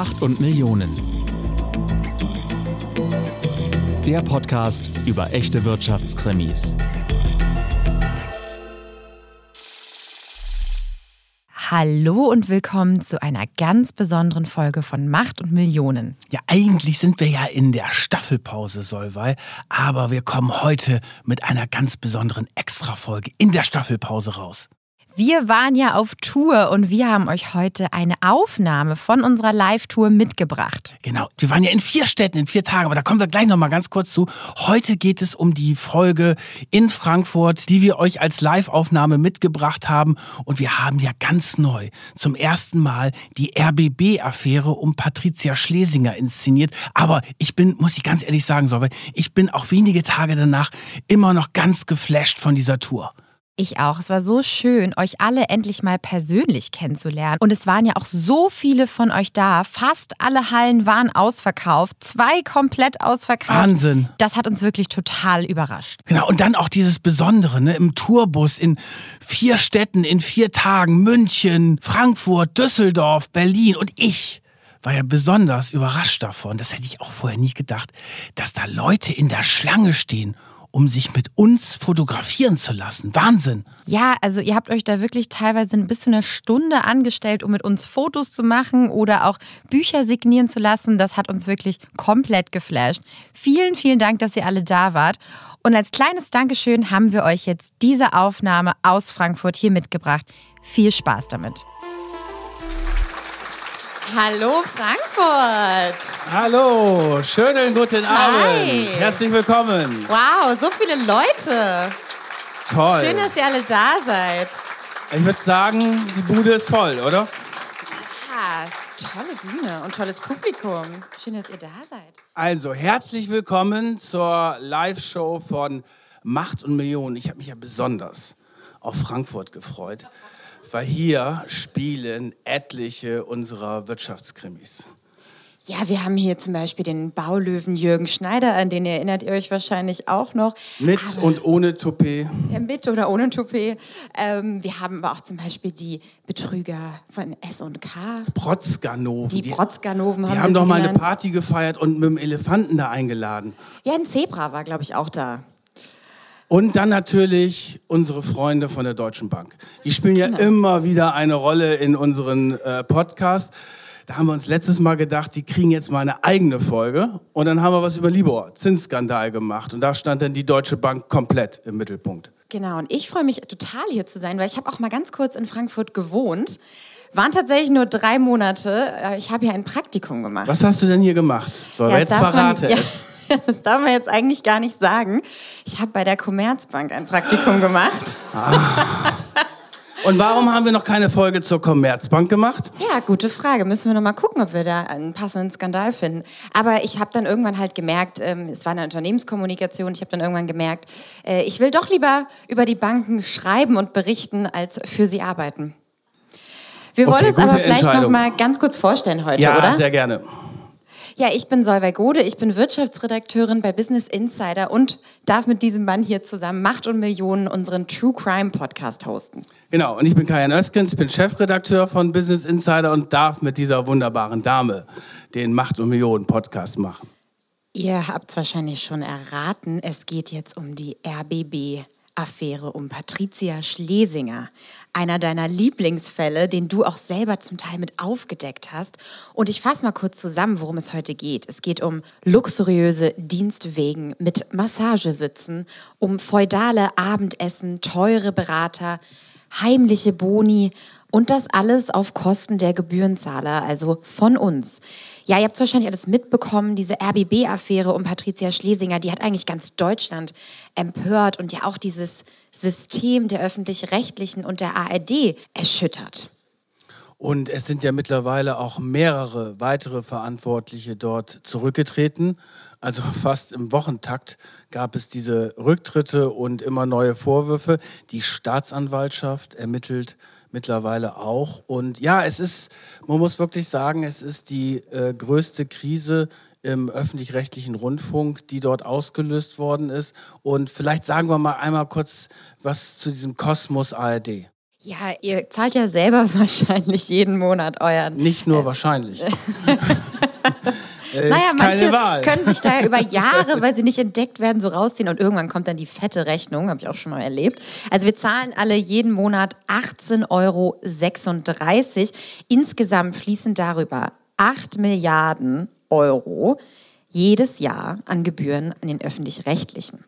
Macht und Millionen. Der Podcast über echte Wirtschaftskrimis. Hallo und willkommen zu einer ganz besonderen Folge von Macht und Millionen. Ja, eigentlich sind wir ja in der Staffelpause, Solvay, aber wir kommen heute mit einer ganz besonderen Extrafolge in der Staffelpause raus. Wir waren ja auf Tour und wir haben euch heute eine Aufnahme von unserer Live-Tour mitgebracht. Genau, wir waren ja in vier Städten in vier Tagen, aber da kommen wir gleich nochmal ganz kurz zu. Heute geht es um die Folge in Frankfurt, die wir euch als Live-Aufnahme mitgebracht haben. Und wir haben ja ganz neu zum ersten Mal die RBB-Affäre um Patricia Schlesinger inszeniert. Aber ich bin, muss ich ganz ehrlich sagen, ich bin auch wenige Tage danach immer noch ganz geflasht von dieser Tour. Ich auch. Es war so schön, euch alle endlich mal persönlich kennenzulernen. Und es waren ja auch so viele von euch da. Fast alle Hallen waren ausverkauft. Zwei komplett ausverkauft. Wahnsinn. Das hat uns wirklich total überrascht. Genau. Und dann auch dieses Besondere, ne? Im Tourbus in vier Städten, in vier Tagen. München, Frankfurt, Düsseldorf, Berlin. Und ich war ja besonders überrascht davon. Das hätte ich auch vorher nie gedacht, dass da Leute in der Schlange stehen um sich mit uns fotografieren zu lassen. Wahnsinn. Ja, also ihr habt euch da wirklich teilweise bis zu einer Stunde angestellt, um mit uns Fotos zu machen oder auch Bücher signieren zu lassen. Das hat uns wirklich komplett geflasht. Vielen, vielen Dank, dass ihr alle da wart. Und als kleines Dankeschön haben wir euch jetzt diese Aufnahme aus Frankfurt hier mitgebracht. Viel Spaß damit. Hallo Frankfurt. Hallo, schönen guten Abend. Hi. Herzlich willkommen. Wow, so viele Leute. Toll. Schön, dass ihr alle da seid. Ich würde sagen, die Bude ist voll, oder? Ja, tolle Bühne und tolles Publikum. Schön, dass ihr da seid. Also, herzlich willkommen zur Live-Show von Macht und Millionen. Ich habe mich ja besonders auf Frankfurt gefreut weil hier spielen etliche unserer Wirtschaftskrimis. Ja, wir haben hier zum Beispiel den Baulöwen Jürgen Schneider, an den erinnert ihr euch wahrscheinlich auch noch. Mit aber, und ohne Toupet. Ja, mit oder ohne Toupet. Ähm, wir haben aber auch zum Beispiel die Betrüger von S&K. Protzganoven. Die, die Protzganoven haben Die haben doch mal eine Party gefeiert und mit dem Elefanten da eingeladen. Ja, ein Zebra war, glaube ich, auch da. Und dann natürlich unsere Freunde von der Deutschen Bank. Die spielen ja genau. immer wieder eine Rolle in unseren äh, Podcasts. Da haben wir uns letztes Mal gedacht, die kriegen jetzt mal eine eigene Folge. Und dann haben wir was über Libor, Zinsskandal gemacht. Und da stand dann die Deutsche Bank komplett im Mittelpunkt. Genau, und ich freue mich total hier zu sein, weil ich habe auch mal ganz kurz in Frankfurt gewohnt. Waren tatsächlich nur drei Monate. Äh, ich habe hier ein Praktikum gemacht. Was hast du denn hier gemacht? So, ja, jetzt verrate man, es. das darf man jetzt eigentlich gar nicht sagen. Ich habe bei der Commerzbank ein Praktikum gemacht. Ah. Und warum haben wir noch keine Folge zur Commerzbank gemacht? Ja, gute Frage. Müssen wir noch mal gucken, ob wir da einen passenden Skandal finden. Aber ich habe dann irgendwann halt gemerkt, ähm, es war eine Unternehmenskommunikation, ich habe dann irgendwann gemerkt, äh, ich will doch lieber über die Banken schreiben und berichten, als für sie arbeiten. Wir wollen okay, uns aber vielleicht noch mal ganz kurz vorstellen heute, ja, oder? Ja, sehr gerne. Ja, ich bin Solveig Gode, ich bin Wirtschaftsredakteurin bei Business Insider und darf mit diesem Mann hier zusammen Macht und Millionen unseren True Crime Podcast hosten. Genau, und ich bin Kajan Öskens, ich bin Chefredakteur von Business Insider und darf mit dieser wunderbaren Dame den Macht und Millionen Podcast machen. Ihr habt es wahrscheinlich schon erraten, es geht jetzt um die RBB. Affäre um Patricia Schlesinger, einer deiner Lieblingsfälle, den du auch selber zum Teil mit aufgedeckt hast. Und ich fasse mal kurz zusammen, worum es heute geht. Es geht um luxuriöse Dienstwegen mit Massagesitzen, um feudale Abendessen, teure Berater, heimliche Boni und das alles auf Kosten der Gebührenzahler, also von uns. Ja, ihr habt es wahrscheinlich alles mitbekommen, diese RBB-Affäre um Patricia Schlesinger, die hat eigentlich ganz Deutschland empört und ja auch dieses System der öffentlich-rechtlichen und der ARD erschüttert. Und es sind ja mittlerweile auch mehrere weitere Verantwortliche dort zurückgetreten. Also fast im Wochentakt gab es diese Rücktritte und immer neue Vorwürfe. Die Staatsanwaltschaft ermittelt mittlerweile auch. Und ja, es ist, man muss wirklich sagen, es ist die äh, größte Krise im öffentlich-rechtlichen Rundfunk, die dort ausgelöst worden ist. Und vielleicht sagen wir mal einmal kurz was zu diesem Kosmos ARD. Ja, ihr zahlt ja selber wahrscheinlich jeden Monat euren. Nicht nur wahrscheinlich. naja, manche können sich da ja über Jahre, weil sie nicht entdeckt werden, so rausziehen und irgendwann kommt dann die fette Rechnung, habe ich auch schon mal erlebt. Also wir zahlen alle jeden Monat 18,36 Euro. Insgesamt fließen darüber 8 Milliarden Euro jedes Jahr an Gebühren an den öffentlich-rechtlichen.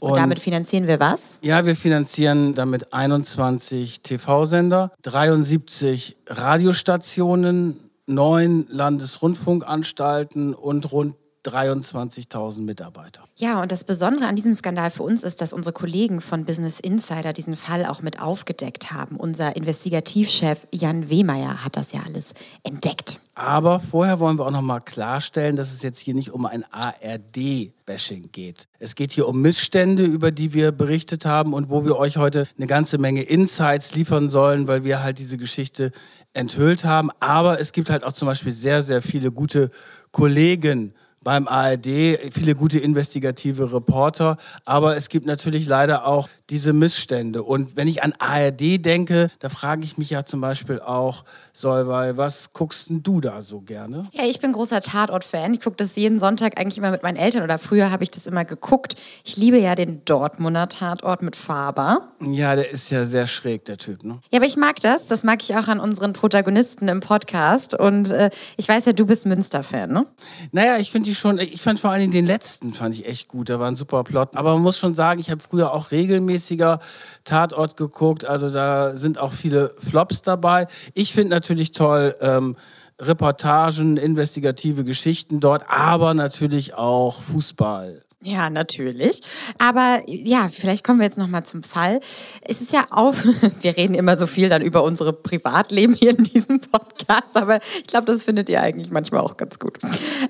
Und, und, damit finanzieren wir was? Ja, wir finanzieren damit 21 TV-Sender, 73 Radiostationen, neun Landesrundfunkanstalten und rund 23.000 Mitarbeiter. Ja, und das Besondere an diesem Skandal für uns ist, dass unsere Kollegen von Business Insider diesen Fall auch mit aufgedeckt haben. Unser Investigativchef Jan Wehmeier hat das ja alles entdeckt. Aber vorher wollen wir auch noch mal klarstellen, dass es jetzt hier nicht um ein ARD-Bashing geht. Es geht hier um Missstände, über die wir berichtet haben und wo wir euch heute eine ganze Menge Insights liefern sollen, weil wir halt diese Geschichte enthüllt haben. Aber es gibt halt auch zum Beispiel sehr, sehr viele gute Kollegen beim ARD, viele gute investigative Reporter, aber es gibt natürlich leider auch diese Missstände. Und wenn ich an ARD denke, da frage ich mich ja zum Beispiel auch, Solvay, was guckst denn du da so gerne? Ja, ich bin großer Tatort-Fan. Ich gucke das jeden Sonntag eigentlich immer mit meinen Eltern oder früher habe ich das immer geguckt. Ich liebe ja den Dortmunder Tatort mit Faber. Ja, der ist ja sehr schräg, der Typ, ne? Ja, aber ich mag das. Das mag ich auch an unseren Protagonisten im Podcast. Und äh, ich weiß ja, du bist Münster-Fan, ne? Naja, ich finde die schon, ich fand vor allem den letzten fand ich echt gut. Da war ein super Plot. Aber man muss schon sagen, ich habe früher auch regelmäßiger Tatort geguckt. Also da sind auch viele Flops dabei. Ich finde natürlich toll, ähm, Reportagen, investigative Geschichten dort, aber natürlich auch Fußball. Ja, natürlich. Aber ja, vielleicht kommen wir jetzt noch mal zum Fall. Es ist ja auf, wir reden immer so viel dann über unsere Privatleben hier in diesem Podcast, aber ich glaube, das findet ihr eigentlich manchmal auch ganz gut.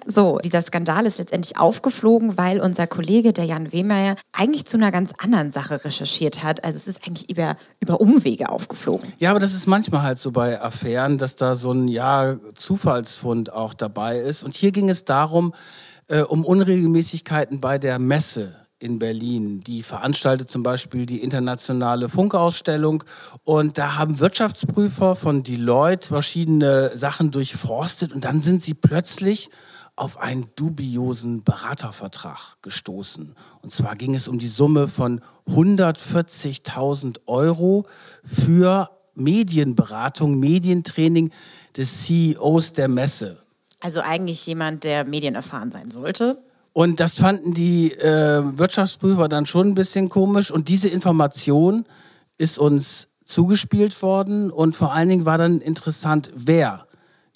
So, dieser Skandal ist letztendlich aufgeflogen, weil unser Kollege, der Jan Wehmeier, eigentlich zu einer ganz anderen Sache recherchiert hat. Also es ist eigentlich über, über Umwege aufgeflogen. Ja, aber das ist manchmal halt so bei Affären, dass da so ein ja, Zufallsfund auch dabei ist. Und hier ging es darum, äh, um Unregelmäßigkeiten bei der Messe in Berlin. Die veranstaltet zum Beispiel die internationale Funkausstellung. Und da haben Wirtschaftsprüfer von Deloitte verschiedene Sachen durchforstet. Und dann sind sie plötzlich auf einen dubiosen Beratervertrag gestoßen. Und zwar ging es um die Summe von 140.000 Euro für Medienberatung, Medientraining des CEOs der Messe. Also eigentlich jemand, der medienerfahren sein sollte. Und das fanden die äh, Wirtschaftsprüfer dann schon ein bisschen komisch. Und diese Information ist uns zugespielt worden. Und vor allen Dingen war dann interessant, wer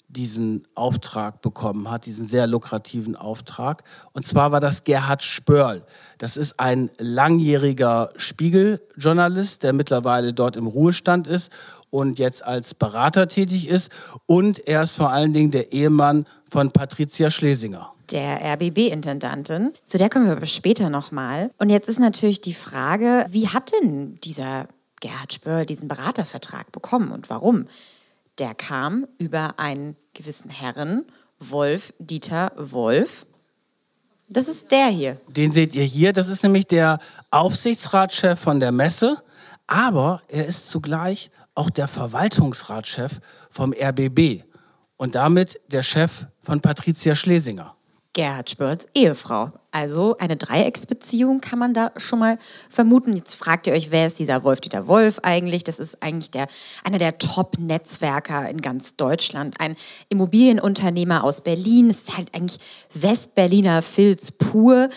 diesen Auftrag bekommen hat, diesen sehr lukrativen Auftrag. Und zwar war das Gerhard Spörl. Das ist ein langjähriger Spiegeljournalist, der mittlerweile dort im Ruhestand ist und jetzt als Berater tätig ist. Und er ist vor allen Dingen der Ehemann von Patricia Schlesinger. Der RBB-Intendantin. Zu der kommen wir aber später nochmal. Und jetzt ist natürlich die Frage, wie hat denn dieser Gerhard Spörl diesen Beratervertrag bekommen und warum? Der kam über einen gewissen Herren, Wolf Dieter Wolf. Das ist der hier. Den seht ihr hier. Das ist nämlich der Aufsichtsratschef von der Messe. Aber er ist zugleich auch der Verwaltungsratschef vom RBB und damit der Chef von Patricia Schlesinger. Gerhard Spörts Ehefrau. Also eine Dreiecksbeziehung kann man da schon mal vermuten. Jetzt fragt ihr euch, wer ist dieser Wolf-Dieter Wolf eigentlich? Das ist eigentlich der, einer der Top-Netzwerker in ganz Deutschland. Ein Immobilienunternehmer aus Berlin. Das ist halt eigentlich Westberliner Filz pur.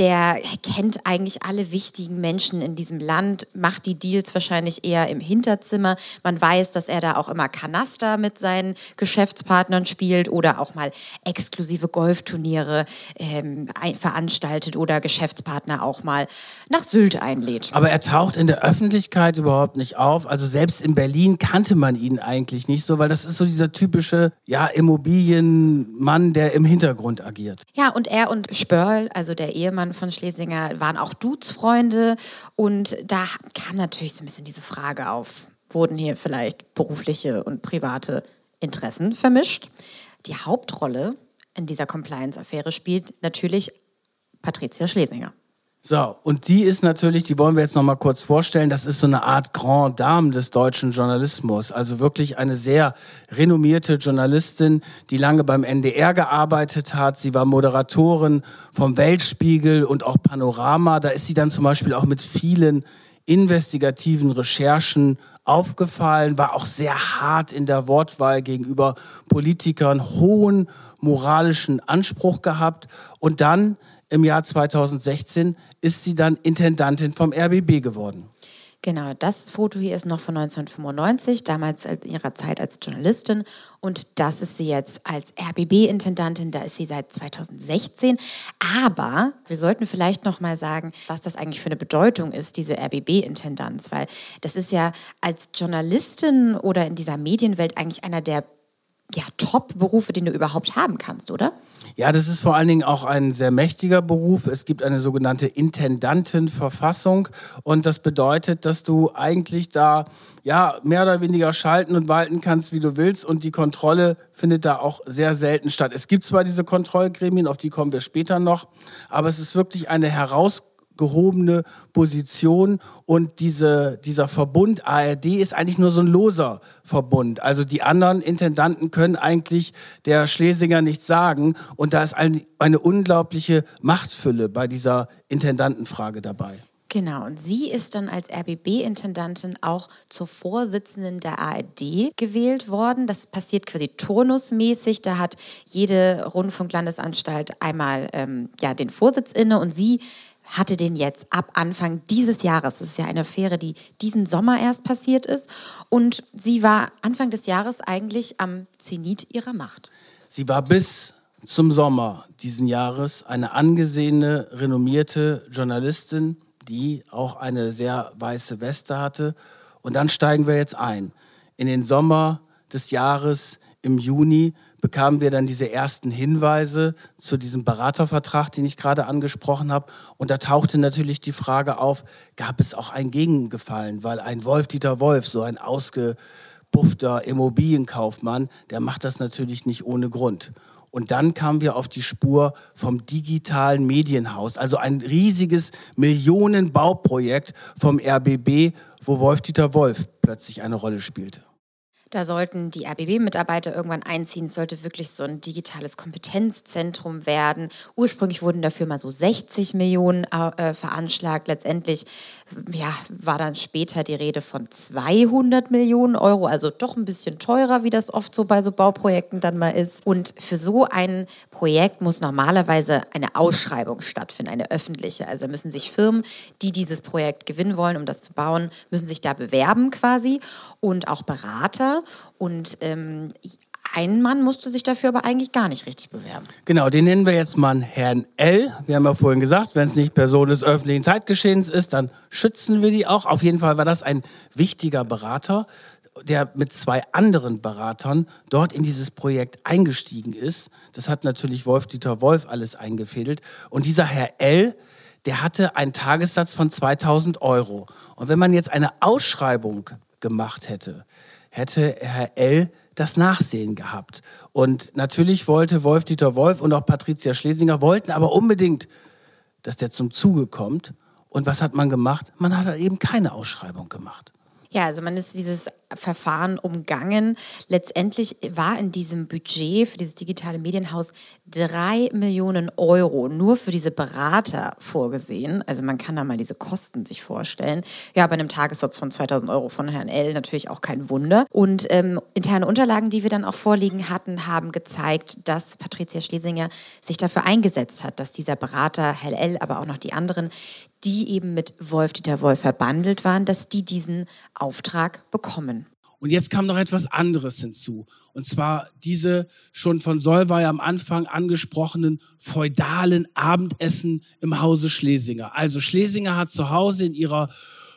Der kennt eigentlich alle wichtigen Menschen in diesem Land, macht die Deals wahrscheinlich eher im Hinterzimmer. Man weiß, dass er da auch immer Kanaster mit seinen Geschäftspartnern spielt oder auch mal exklusive Golfturniere ähm, veranstaltet oder Geschäftspartner auch mal nach Sylt einlädt. Aber er taucht in der Öffentlichkeit überhaupt nicht auf. Also selbst in Berlin kannte man ihn eigentlich nicht so, weil das ist so dieser typische ja, Immobilienmann, der im Hintergrund agiert. Ja, und er und Spörl, also der Ehemann von Schlesinger, waren auch Dudesfreunde. Und da kam natürlich so ein bisschen diese Frage auf, wurden hier vielleicht berufliche und private Interessen vermischt? Die Hauptrolle in dieser Compliance-Affäre spielt natürlich Patricia Schlesinger. So, und die ist natürlich, die wollen wir jetzt noch mal kurz vorstellen, das ist so eine Art Grand Dame des deutschen Journalismus, also wirklich eine sehr renommierte Journalistin, die lange beim NDR gearbeitet hat. Sie war Moderatorin vom Weltspiegel und auch Panorama. Da ist sie dann zum Beispiel auch mit vielen investigativen Recherchen aufgefallen, war auch sehr hart in der Wortwahl gegenüber Politikern, hohen moralischen Anspruch gehabt und dann im Jahr 2016 ist sie dann Intendantin vom RBB geworden. Genau, das Foto hier ist noch von 1995, damals in ihrer Zeit als Journalistin. Und das ist sie jetzt als RBB-Intendantin, da ist sie seit 2016. Aber wir sollten vielleicht noch mal sagen, was das eigentlich für eine Bedeutung ist, diese RBB-Intendanz. Weil das ist ja als Journalistin oder in dieser Medienwelt eigentlich einer der ja, Top-Berufe, den du überhaupt haben kannst, oder? Ja, das ist vor allen Dingen auch ein sehr mächtiger Beruf. Es gibt eine sogenannte Intendantenverfassung und das bedeutet, dass du eigentlich da ja mehr oder weniger schalten und walten kannst, wie du willst und die Kontrolle findet da auch sehr selten statt. Es gibt zwar diese Kontrollgremien, auf die kommen wir später noch, aber es ist wirklich eine Herausforderung gehobene Position und diese, dieser Verbund ARD ist eigentlich nur so ein loser Verbund. Also die anderen Intendanten können eigentlich der Schlesinger nichts sagen und da ist eine, eine unglaubliche Machtfülle bei dieser Intendantenfrage dabei. Genau, und sie ist dann als RBB-Intendantin auch zur Vorsitzenden der ARD gewählt worden. Das passiert quasi turnusmäßig. Da hat jede Rundfunklandesanstalt einmal ähm, ja, den Vorsitz inne und sie hatte den jetzt ab Anfang dieses Jahres. Das ist ja eine Affäre, die diesen Sommer erst passiert ist. Und sie war Anfang des Jahres eigentlich am Zenit ihrer Macht. Sie war bis zum Sommer diesen Jahres eine angesehene, renommierte Journalistin, die auch eine sehr weiße Weste hatte. Und dann steigen wir jetzt ein in den Sommer des Jahres im Juni bekamen wir dann diese ersten Hinweise zu diesem Beratervertrag, den ich gerade angesprochen habe. Und da tauchte natürlich die Frage auf, gab es auch ein Gegengefallen? Weil ein Wolf-Dieter Wolf, so ein ausgebuffter Immobilienkaufmann, der macht das natürlich nicht ohne Grund. Und dann kamen wir auf die Spur vom digitalen Medienhaus, also ein riesiges Millionenbauprojekt vom RBB, wo Wolf-Dieter Wolf plötzlich eine Rolle spielte. Da sollten die RBB-Mitarbeiter irgendwann einziehen. Es sollte wirklich so ein digitales Kompetenzzentrum werden. Ursprünglich wurden dafür mal so 60 Millionen äh, veranschlagt. Letztendlich ja, war dann später die Rede von 200 Millionen Euro, also doch ein bisschen teurer, wie das oft so bei so Bauprojekten dann mal ist. Und für so ein Projekt muss normalerweise eine Ausschreibung stattfinden, eine öffentliche. Also müssen sich Firmen, die dieses Projekt gewinnen wollen, um das zu bauen, müssen sich da bewerben quasi und auch Berater. Und ähm, ein Mann musste sich dafür aber eigentlich gar nicht richtig bewerben. Genau, den nennen wir jetzt mal Herrn L. Wir haben ja vorhin gesagt, wenn es nicht Person des öffentlichen Zeitgeschehens ist, dann schützen wir die auch. Auf jeden Fall war das ein wichtiger Berater, der mit zwei anderen Beratern dort in dieses Projekt eingestiegen ist. Das hat natürlich Wolf-Dieter Wolf alles eingefädelt. Und dieser Herr L., der hatte einen Tagessatz von 2000 Euro. Und wenn man jetzt eine Ausschreibung gemacht hätte, hätte Herr L. das Nachsehen gehabt. Und natürlich wollte Wolf-Dieter Wolf und auch Patricia Schlesinger wollten aber unbedingt, dass der zum Zuge kommt. Und was hat man gemacht? Man hat eben keine Ausschreibung gemacht. Ja, also man ist dieses Verfahren umgangen. Letztendlich war in diesem Budget für dieses digitale Medienhaus drei Millionen Euro nur für diese Berater vorgesehen. Also man kann da mal diese Kosten sich vorstellen. Ja, bei einem Tagessatz von 2000 Euro von Herrn L. natürlich auch kein Wunder. Und ähm, interne Unterlagen, die wir dann auch vorliegen hatten, haben gezeigt, dass Patricia Schlesinger sich dafür eingesetzt hat, dass dieser Berater, Herr L., aber auch noch die anderen, die eben mit Wolf-Dieter Wolf verbandelt waren, dass die diesen Auftrag bekommen. Und jetzt kam noch etwas anderes hinzu. Und zwar diese schon von Solvay am Anfang angesprochenen feudalen Abendessen im Hause Schlesinger. Also Schlesinger hat zu Hause in ihrer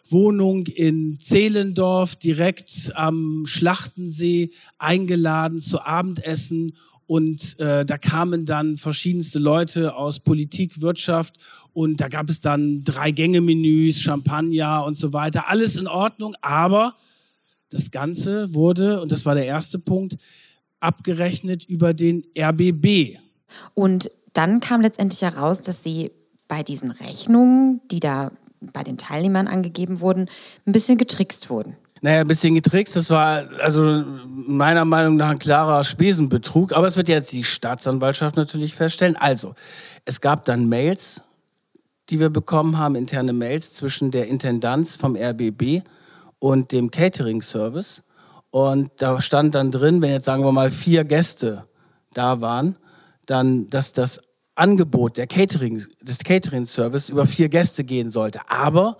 Wohnung in Zehlendorf direkt am Schlachtensee eingeladen zu Abendessen und äh, da kamen dann verschiedenste Leute aus Politik, Wirtschaft und da gab es dann drei Gänge-Menüs, Champagner und so weiter. Alles in Ordnung, aber das Ganze wurde, und das war der erste Punkt, abgerechnet über den RBB. Und dann kam letztendlich heraus, dass sie bei diesen Rechnungen, die da bei den Teilnehmern angegeben wurden, ein bisschen getrickst wurden. Naja, ein bisschen getrickst. Das war also meiner Meinung nach ein klarer Spesenbetrug. Aber es wird jetzt die Staatsanwaltschaft natürlich feststellen. Also, es gab dann Mails, die wir bekommen haben, interne Mails zwischen der Intendanz vom RBB und dem Catering-Service. Und da stand dann drin, wenn jetzt sagen wir mal vier Gäste da waren, dann, dass das Angebot der Catering, des Catering-Service über vier Gäste gehen sollte. Aber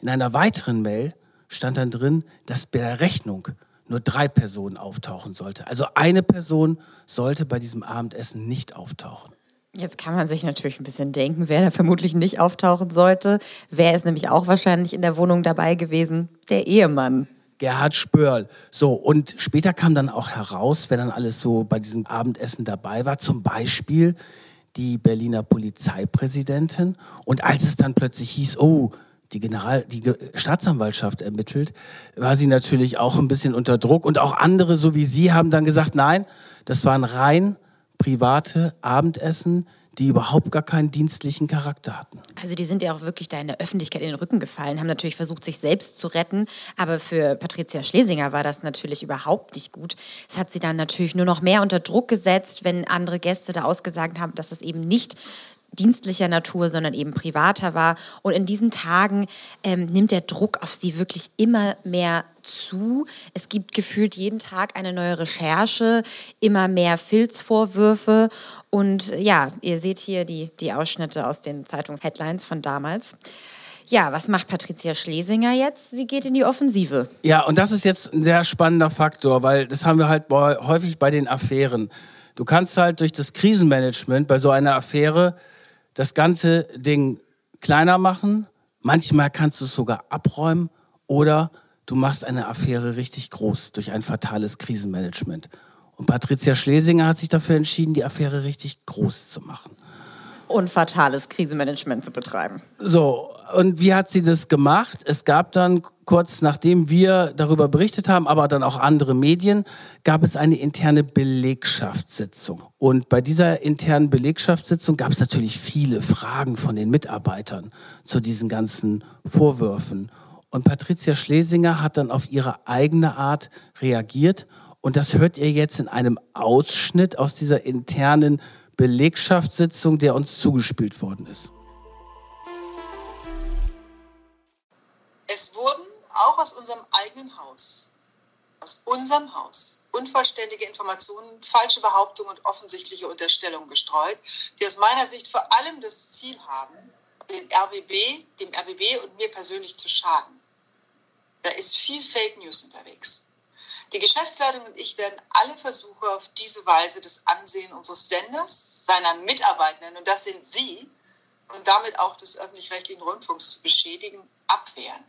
in einer weiteren Mail stand dann drin, dass bei der Rechnung nur drei Personen auftauchen sollte. Also eine Person sollte bei diesem Abendessen nicht auftauchen. Jetzt kann man sich natürlich ein bisschen denken, wer da vermutlich nicht auftauchen sollte. Wer ist nämlich auch wahrscheinlich in der Wohnung dabei gewesen? Der Ehemann. Gerhard Spörl. So, und später kam dann auch heraus, wer dann alles so bei diesem Abendessen dabei war. Zum Beispiel die Berliner Polizeipräsidentin. Und als es dann plötzlich hieß, oh, die General, die Staatsanwaltschaft ermittelt, war sie natürlich auch ein bisschen unter Druck. Und auch andere, so wie Sie, haben dann gesagt, nein, das waren rein private Abendessen, die überhaupt gar keinen dienstlichen Charakter hatten. Also die sind ja auch wirklich da in der Öffentlichkeit in den Rücken gefallen, haben natürlich versucht, sich selbst zu retten, aber für Patricia Schlesinger war das natürlich überhaupt nicht gut. Es hat sie dann natürlich nur noch mehr unter Druck gesetzt, wenn andere Gäste da ausgesagt haben, dass das eben nicht dienstlicher Natur, sondern eben privater war. Und in diesen Tagen ähm, nimmt der Druck auf sie wirklich immer mehr zu. Es gibt gefühlt jeden Tag eine neue Recherche, immer mehr Filzvorwürfe. Und ja, ihr seht hier die, die Ausschnitte aus den Zeitungsheadlines von damals. Ja, was macht Patricia Schlesinger jetzt? Sie geht in die Offensive. Ja, und das ist jetzt ein sehr spannender Faktor, weil das haben wir halt häufig bei den Affären. Du kannst halt durch das Krisenmanagement bei so einer Affäre das ganze Ding kleiner machen. Manchmal kannst du es sogar abräumen oder du machst eine Affäre richtig groß durch ein fatales Krisenmanagement. Und Patricia Schlesinger hat sich dafür entschieden, die Affäre richtig groß zu machen und fatales Krisenmanagement zu betreiben. So, und wie hat sie das gemacht? Es gab dann kurz nachdem wir darüber berichtet haben, aber dann auch andere Medien, gab es eine interne Belegschaftssitzung. Und bei dieser internen Belegschaftssitzung gab es natürlich viele Fragen von den Mitarbeitern zu diesen ganzen Vorwürfen. Und Patricia Schlesinger hat dann auf ihre eigene Art reagiert. Und das hört ihr jetzt in einem Ausschnitt aus dieser internen Belegschaftssitzung, der uns zugespielt worden ist. Es wurden auch aus unserem eigenen Haus, aus unserem Haus, unvollständige Informationen, falsche Behauptungen und offensichtliche Unterstellungen gestreut, die aus meiner Sicht vor allem das Ziel haben, den RBB, dem RBB und mir persönlich zu schaden. Da ist viel Fake News unterwegs. Die Geschäftsleitung und ich werden alle Versuche auf diese Weise das Ansehen unseres Senders, seiner Mitarbeitenden, und das sind Sie, und damit auch des öffentlich-rechtlichen Rundfunks zu beschädigen, abwehren.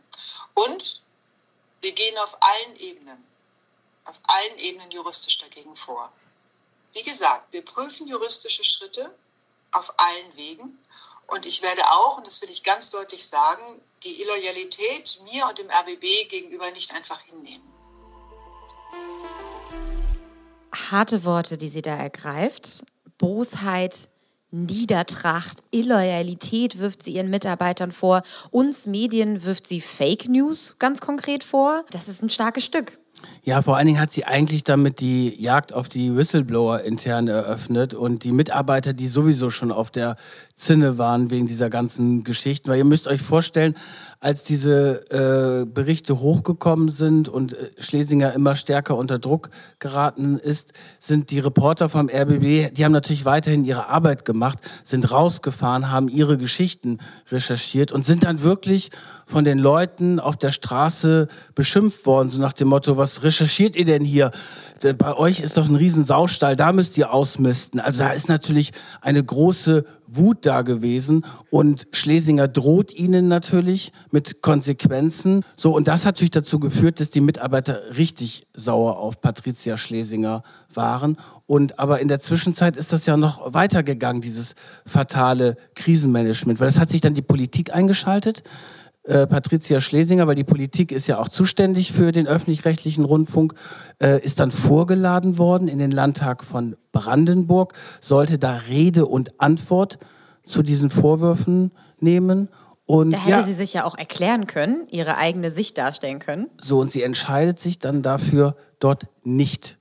Und wir gehen auf allen Ebenen, auf allen Ebenen juristisch dagegen vor. Wie gesagt, wir prüfen juristische Schritte auf allen Wegen. Und ich werde auch, und das will ich ganz deutlich sagen, die Illoyalität mir und dem RBB gegenüber nicht einfach hinnehmen. Harte Worte, die sie da ergreift. Bosheit, Niedertracht, Illoyalität wirft sie ihren Mitarbeitern vor. Uns Medien wirft sie Fake News ganz konkret vor. Das ist ein starkes Stück. Ja, vor allen Dingen hat sie eigentlich damit die Jagd auf die Whistleblower intern eröffnet und die Mitarbeiter, die sowieso schon auf der Zinne waren wegen dieser ganzen Geschichten. Weil ihr müsst euch vorstellen, als diese äh, Berichte hochgekommen sind und äh, Schlesinger immer stärker unter Druck geraten ist, sind die Reporter vom RBB, die haben natürlich weiterhin ihre Arbeit gemacht, sind rausgefahren, haben ihre Geschichten recherchiert und sind dann wirklich von den Leuten auf der Straße beschimpft worden, so nach dem Motto, was recherchiert ihr denn hier? Bei euch ist doch ein riesen Saustall, da müsst ihr ausmisten. Also da ist natürlich eine große Wut da gewesen und Schlesinger droht ihnen natürlich mit Konsequenzen. So, und das hat natürlich dazu geführt, dass die Mitarbeiter richtig sauer auf Patricia Schlesinger waren. Und aber in der Zwischenzeit ist das ja noch weitergegangen, dieses fatale Krisenmanagement, weil das hat sich dann die Politik eingeschaltet. Äh, Patricia Schlesinger, weil die Politik ist ja auch zuständig für den öffentlich-rechtlichen Rundfunk, äh, ist dann vorgeladen worden in den Landtag von Brandenburg, sollte da Rede und Antwort zu diesen Vorwürfen nehmen. Und Da hätte ja, sie sich ja auch erklären können, ihre eigene Sicht darstellen können. so, und sie entscheidet sich dann dafür, dort nicht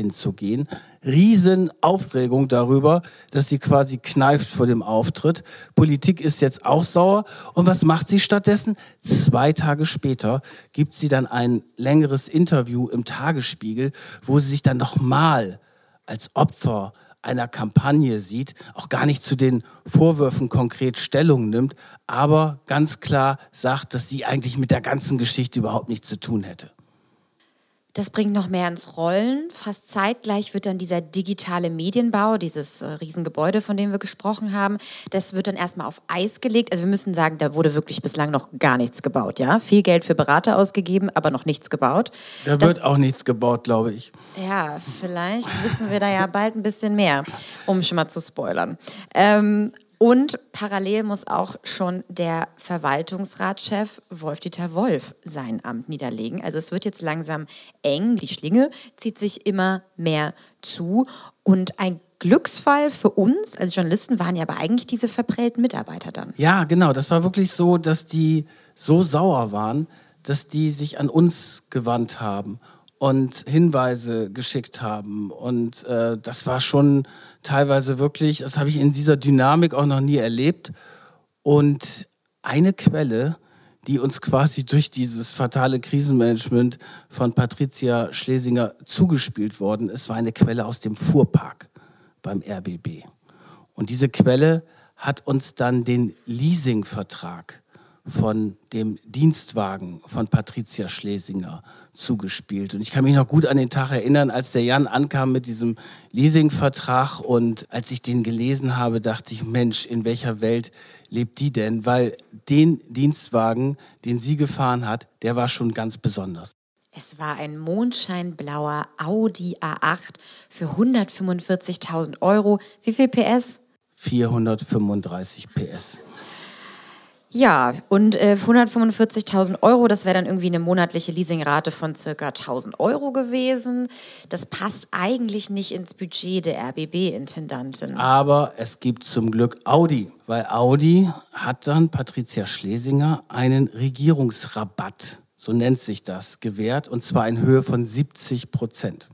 hinzugehen. Riesenaufregung darüber, dass sie quasi kneift vor dem Auftritt. Politik ist jetzt auch sauer. Und was macht sie stattdessen? Zwei Tage später gibt sie dann ein längeres Interview im Tagesspiegel, wo sie sich dann nochmal als Opfer einer Kampagne sieht, auch gar nicht zu den Vorwürfen konkret Stellung nimmt, aber ganz klar sagt, dass sie eigentlich mit der ganzen Geschichte überhaupt nichts zu tun hätte. Das bringt noch mehr ins Rollen. Fast zeitgleich wird dann dieser digitale Medienbau, dieses äh, Riesengebäude, von dem wir gesprochen haben, das wird dann erstmal auf Eis gelegt. Also wir müssen sagen, da wurde wirklich bislang noch gar nichts gebaut. Ja, viel Geld für Berater ausgegeben, aber noch nichts gebaut. Da Das- wird auch nichts gebaut, glaube ich. Ja, vielleicht wissen wir da ja bald ein bisschen mehr, um schon mal zu spoilern. Ähm, und parallel muss auch schon der Verwaltungsratschef Wolf-Dieter Wolf sein Amt niederlegen. Also es wird jetzt langsam eng. Die Schlinge zieht sich immer mehr zu. Und ein Glücksfall für uns als Journalisten waren ja aber eigentlich diese verprellten Mitarbeiter dann. Ja, genau. Das war wirklich so, dass die so sauer waren, dass die sich an uns gewandt haben und Hinweise geschickt haben. Und äh, das war schon teilweise wirklich, das habe ich in dieser Dynamik auch noch nie erlebt. Und eine Quelle, die uns quasi durch dieses fatale Krisenmanagement von Patricia Schlesinger zugespielt worden ist, war eine Quelle aus dem Fuhrpark beim RBB. Und diese Quelle hat uns dann den Leasingvertrag von dem Dienstwagen von Patricia Schlesinger zugespielt. Und ich kann mich noch gut an den Tag erinnern, als der Jan ankam mit diesem Leasingvertrag und als ich den gelesen habe, dachte ich, Mensch, in welcher Welt lebt die denn? Weil den Dienstwagen, den sie gefahren hat, der war schon ganz besonders. Es war ein mondscheinblauer Audi A8 für 145.000 Euro. Wie viel PS? 435 PS. Ja, und äh, 145.000 Euro, das wäre dann irgendwie eine monatliche Leasingrate von circa 1.000 Euro gewesen. Das passt eigentlich nicht ins Budget der RBB-Intendantin. Aber es gibt zum Glück Audi, weil Audi hat dann Patricia Schlesinger einen Regierungsrabatt, so nennt sich das, gewährt, und zwar in Höhe von 70 Prozent.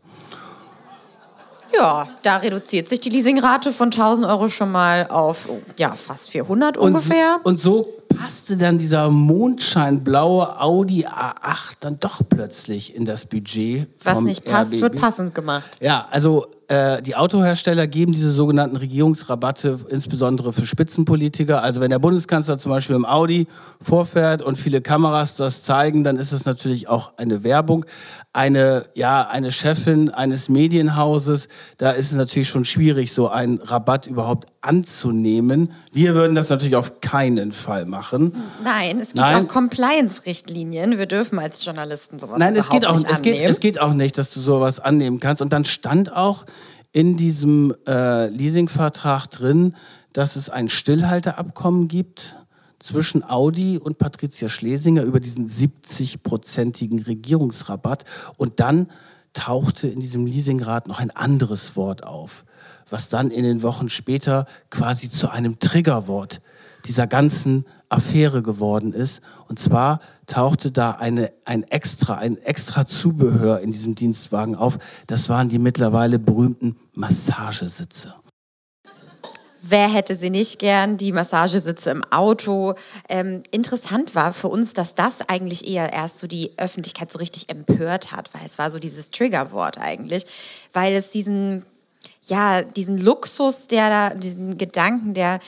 Ja, da reduziert sich die Leasingrate von 1.000 Euro schon mal auf ja, fast 400 ungefähr. Und so passte dann dieser mondscheinblaue Audi A8 dann doch plötzlich in das Budget Was nicht passt, RBB. wird passend gemacht. Ja, also äh, die Autohersteller geben diese sogenannten Regierungsrabatte insbesondere für Spitzenpolitiker. Also wenn der Bundeskanzler zum Beispiel im Audi vorfährt und viele Kameras das zeigen, dann ist das natürlich auch eine Werbung. Eine, ja, eine Chefin eines Medienhauses, da ist es natürlich schon schwierig, so einen Rabatt überhaupt anzunehmen. Wir würden das natürlich auf keinen Fall machen. Nein, es gibt Nein. auch Compliance-Richtlinien. Wir dürfen als Journalisten sowas Nein, es geht, auch, nicht es, geht, es geht auch nicht, dass du sowas annehmen kannst. Und dann stand auch in diesem äh, Leasingvertrag drin, dass es ein Stillhalteabkommen gibt zwischen Audi und Patricia Schlesinger über diesen 70-prozentigen Regierungsrabatt. Und dann tauchte in diesem Leasingrat noch ein anderes Wort auf, was dann in den Wochen später quasi zu einem Triggerwort dieser ganzen Affäre geworden ist. Und zwar tauchte da eine, ein extra, ein extra Zubehör in diesem Dienstwagen auf. Das waren die mittlerweile berühmten Massagesitze. Wer hätte sie nicht gern? Die Massagesitze im Auto. Ähm, interessant war für uns, dass das eigentlich eher erst so die Öffentlichkeit so richtig empört hat, weil es war so dieses Triggerwort eigentlich, weil es diesen, ja, diesen Luxus, der da, diesen Gedanken, der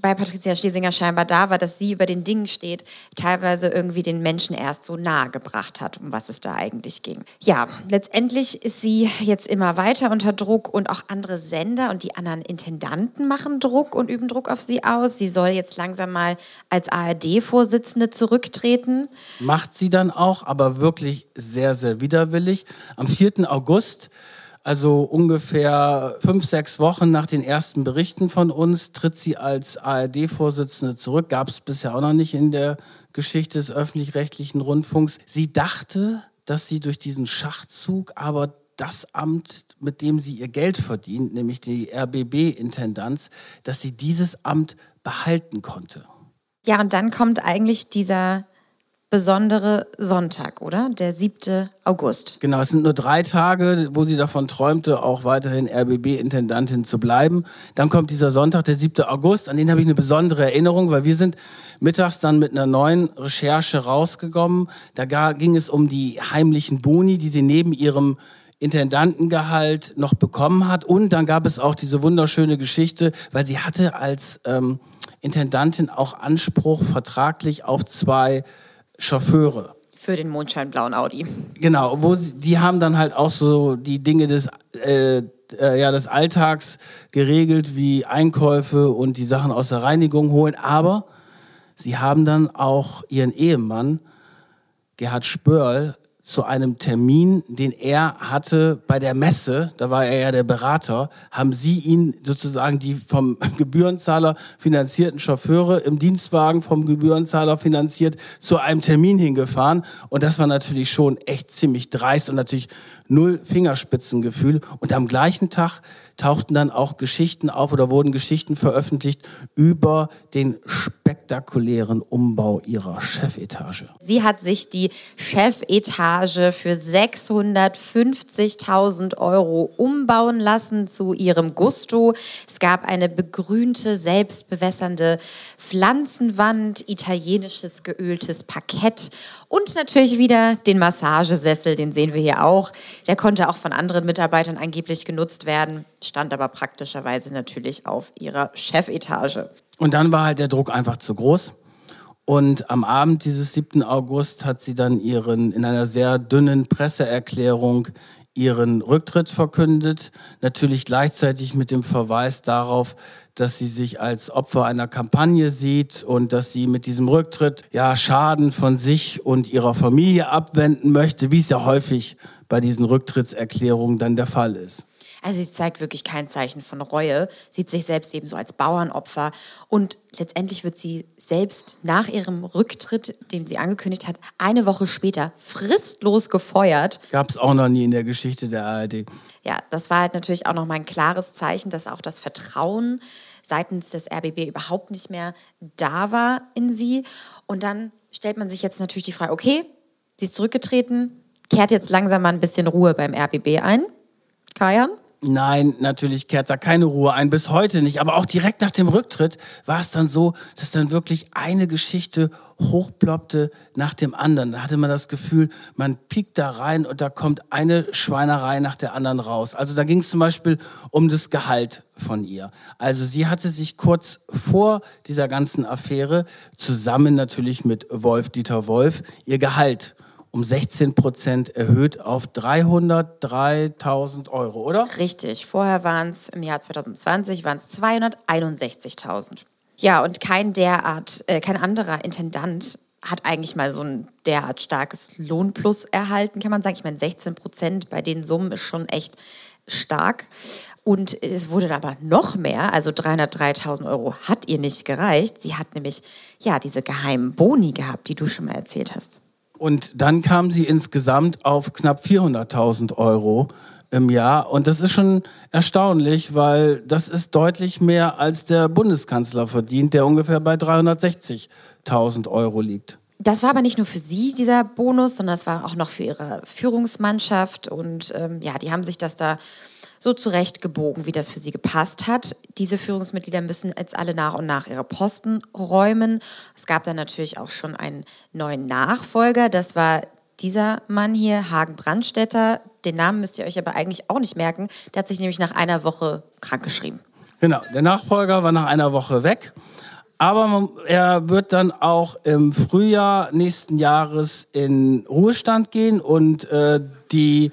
bei Patricia Schlesinger scheinbar da war, dass sie über den Dingen steht, teilweise irgendwie den Menschen erst so nahe gebracht hat, um was es da eigentlich ging. Ja, letztendlich ist sie jetzt immer weiter unter Druck und auch andere Sender und die anderen Intendanten machen Druck und üben Druck auf sie aus. Sie soll jetzt langsam mal als ARD-Vorsitzende zurücktreten. Macht sie dann auch, aber wirklich sehr, sehr widerwillig. Am 4. August, also ungefähr fünf, sechs Wochen nach den ersten Berichten von uns, tritt sie als ARD-Vorsitzende zurück. Gab es bisher auch noch nicht in der Geschichte des öffentlich-rechtlichen Rundfunks. Sie dachte, dass sie durch diesen Schachzug aber das Amt, mit dem sie ihr Geld verdient, nämlich die RBB-Intendanz, dass sie dieses Amt behalten konnte. Ja, und dann kommt eigentlich dieser besondere Sonntag, oder? Der 7. August. Genau, es sind nur drei Tage, wo sie davon träumte, auch weiterhin RBB-Intendantin zu bleiben. Dann kommt dieser Sonntag, der 7. August, an den habe ich eine besondere Erinnerung, weil wir sind mittags dann mit einer neuen Recherche rausgekommen. Da ging es um die heimlichen Boni, die sie neben ihrem Intendantengehalt noch bekommen hat. Und dann gab es auch diese wunderschöne Geschichte, weil sie hatte als ähm, Intendantin auch Anspruch vertraglich auf zwei Chauffeure. Für den mondscheinblauen Audi. Genau, wo sie, die haben dann halt auch so die Dinge des, äh, äh, ja, des Alltags geregelt, wie Einkäufe und die Sachen aus der Reinigung holen. Aber sie haben dann auch ihren Ehemann, Gerhard Spörl, zu einem Termin, den er hatte bei der Messe, da war er ja der Berater, haben sie ihn sozusagen die vom Gebührenzahler finanzierten Chauffeure im Dienstwagen vom Gebührenzahler finanziert zu einem Termin hingefahren. Und das war natürlich schon echt ziemlich dreist und natürlich null Fingerspitzengefühl. Und am gleichen Tag tauchten dann auch Geschichten auf oder wurden Geschichten veröffentlicht über den spektakulären Umbau ihrer Chefetage. Sie hat sich die Chefetage für 650.000 Euro umbauen lassen zu ihrem Gusto. Es gab eine begrünte, selbstbewässernde Pflanzenwand, italienisches geöltes Parkett und natürlich wieder den Massagesessel, den sehen wir hier auch. Der konnte auch von anderen Mitarbeitern angeblich genutzt werden, stand aber praktischerweise natürlich auf ihrer Chefetage. Und dann war halt der Druck einfach zu groß. Und am Abend dieses 7. August hat sie dann ihren in einer sehr dünnen Presseerklärung ihren Rücktritt verkündet, natürlich gleichzeitig mit dem Verweis darauf, dass sie sich als Opfer einer Kampagne sieht und dass sie mit diesem Rücktritt ja Schaden von sich und ihrer Familie abwenden möchte, wie es ja häufig bei diesen Rücktrittserklärungen dann der Fall ist. Also sie zeigt wirklich kein Zeichen von Reue, sieht sich selbst eben so als Bauernopfer und letztendlich wird sie selbst nach ihrem Rücktritt, den sie angekündigt hat, eine Woche später fristlos gefeuert. Gab es auch noch nie in der Geschichte der ARD. Ja, das war halt natürlich auch noch mal ein klares Zeichen, dass auch das Vertrauen seitens des RBB überhaupt nicht mehr da war in sie. Und dann stellt man sich jetzt natürlich die Frage, okay, sie ist zurückgetreten, kehrt jetzt langsam mal ein bisschen Ruhe beim RBB ein. Kajan? Nein, natürlich kehrt da keine Ruhe ein, bis heute nicht. Aber auch direkt nach dem Rücktritt war es dann so, dass dann wirklich eine Geschichte hochploppte nach dem anderen. Da hatte man das Gefühl, man piekt da rein und da kommt eine Schweinerei nach der anderen raus. Also da ging es zum Beispiel um das Gehalt von ihr. Also sie hatte sich kurz vor dieser ganzen Affäre zusammen natürlich mit Wolf Dieter Wolf ihr Gehalt um 16 Prozent erhöht auf 303.000 Euro, oder? Richtig. Vorher waren es im Jahr 2020 waren es 261.000. Ja, und kein derart, äh, kein anderer Intendant hat eigentlich mal so ein derart starkes Lohnplus erhalten, kann man sagen. Ich meine, 16 Prozent bei den Summen ist schon echt stark. Und es wurde aber noch mehr, also 303.000 Euro hat ihr nicht gereicht. Sie hat nämlich ja diese geheimen Boni gehabt, die du schon mal erzählt hast. Und dann kam sie insgesamt auf knapp 400.000 Euro im Jahr. Und das ist schon erstaunlich, weil das ist deutlich mehr als der Bundeskanzler verdient, der ungefähr bei 360.000 Euro liegt. Das war aber nicht nur für sie, dieser Bonus, sondern es war auch noch für ihre Führungsmannschaft. Und ähm, ja, die haben sich das da so zurechtgebogen, wie das für sie gepasst hat. Diese Führungsmitglieder müssen jetzt alle nach und nach ihre Posten räumen. Es gab dann natürlich auch schon einen neuen Nachfolger. Das war dieser Mann hier, Hagen Brandstätter. Den Namen müsst ihr euch aber eigentlich auch nicht merken. Der hat sich nämlich nach einer Woche krankgeschrieben. Genau, der Nachfolger war nach einer Woche weg. Aber er wird dann auch im Frühjahr nächsten Jahres in Ruhestand gehen und äh, die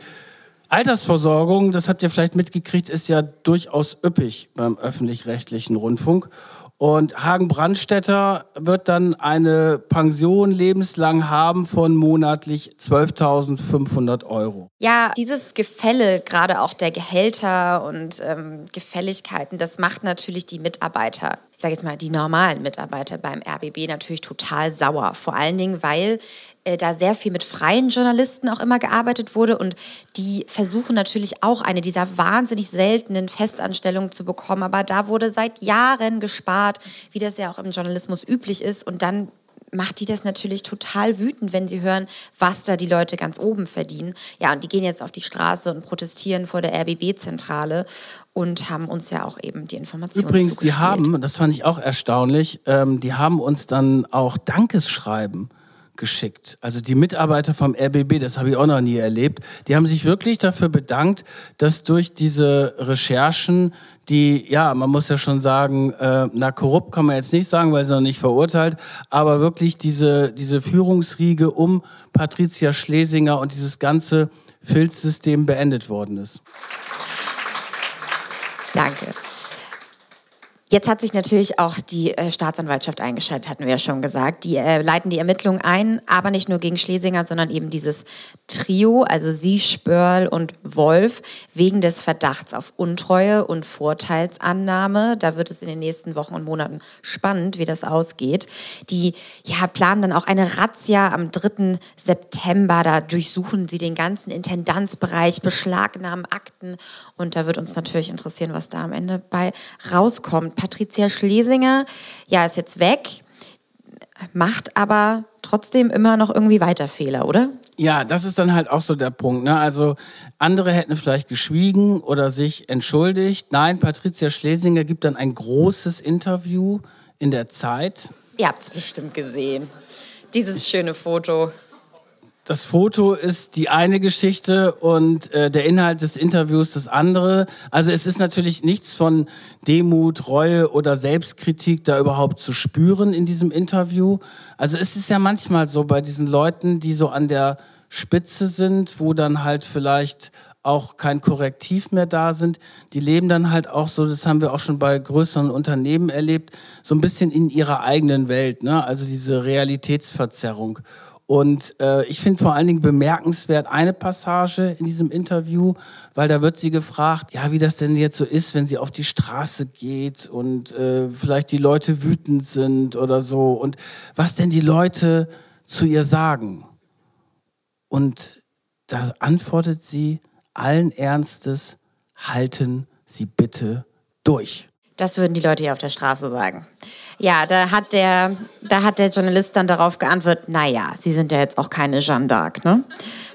Altersversorgung, das habt ihr vielleicht mitgekriegt, ist ja durchaus üppig beim öffentlich-rechtlichen Rundfunk. Und Hagen Brandstätter wird dann eine Pension lebenslang haben von monatlich 12.500 Euro. Ja, dieses Gefälle, gerade auch der Gehälter und ähm, Gefälligkeiten, das macht natürlich die Mitarbeiter sage jetzt mal, die normalen Mitarbeiter beim RBB natürlich total sauer. Vor allen Dingen, weil äh, da sehr viel mit freien Journalisten auch immer gearbeitet wurde und die versuchen natürlich auch eine dieser wahnsinnig seltenen Festanstellungen zu bekommen. Aber da wurde seit Jahren gespart, wie das ja auch im Journalismus üblich ist. Und dann macht die das natürlich total wütend, wenn sie hören, was da die Leute ganz oben verdienen. Ja, und die gehen jetzt auf die Straße und protestieren vor der RBB-Zentrale und haben uns ja auch eben die Informationen Übrigens, die haben, das fand ich auch erstaunlich, ähm, die haben uns dann auch Dankesschreiben geschickt. Also die Mitarbeiter vom RBB, das habe ich auch noch nie erlebt, die haben sich wirklich dafür bedankt, dass durch diese Recherchen, die, ja, man muss ja schon sagen, äh, na, korrupt kann man jetzt nicht sagen, weil sie noch nicht verurteilt, aber wirklich diese, diese Führungsriege um Patricia Schlesinger und dieses ganze Filzsystem beendet worden ist. Danke. Jetzt hat sich natürlich auch die äh, Staatsanwaltschaft eingeschaltet, hatten wir ja schon gesagt. Die äh, leiten die Ermittlungen ein, aber nicht nur gegen Schlesinger, sondern eben dieses Trio, also Sie, Spörl und Wolf, wegen des Verdachts auf Untreue und Vorteilsannahme. Da wird es in den nächsten Wochen und Monaten spannend, wie das ausgeht. Die ja, planen dann auch eine Razzia am 3. September. Da durchsuchen sie den ganzen Intendanzbereich, beschlagnahmen Akten und da wird uns natürlich interessieren, was da am Ende bei rauskommt. Patricia Schlesinger, ja, ist jetzt weg, macht aber trotzdem immer noch irgendwie weiter Fehler, oder? Ja, das ist dann halt auch so der Punkt. Ne? Also andere hätten vielleicht geschwiegen oder sich entschuldigt. Nein, Patricia Schlesinger gibt dann ein großes Interview in der Zeit. Ihr habt es bestimmt gesehen. Dieses schöne Foto das Foto ist die eine Geschichte und äh, der Inhalt des Interviews das andere. Also es ist natürlich nichts von Demut, Reue oder Selbstkritik da überhaupt zu spüren in diesem Interview. Also es ist ja manchmal so bei diesen Leuten, die so an der Spitze sind, wo dann halt vielleicht auch kein Korrektiv mehr da sind. Die leben dann halt auch so, das haben wir auch schon bei größeren Unternehmen erlebt, so ein bisschen in ihrer eigenen Welt, ne? also diese Realitätsverzerrung. Und äh, ich finde vor allen Dingen bemerkenswert eine Passage in diesem Interview, weil da wird sie gefragt, ja, wie das denn jetzt so ist, wenn sie auf die Straße geht und äh, vielleicht die Leute wütend sind oder so und was denn die Leute zu ihr sagen. Und da antwortet sie allen Ernstes, halten Sie bitte durch. Das würden die Leute hier auf der Straße sagen. Ja, da hat der, da hat der Journalist dann darauf geantwortet, naja, Sie sind ja jetzt auch keine Jeanne d'Arc, ne?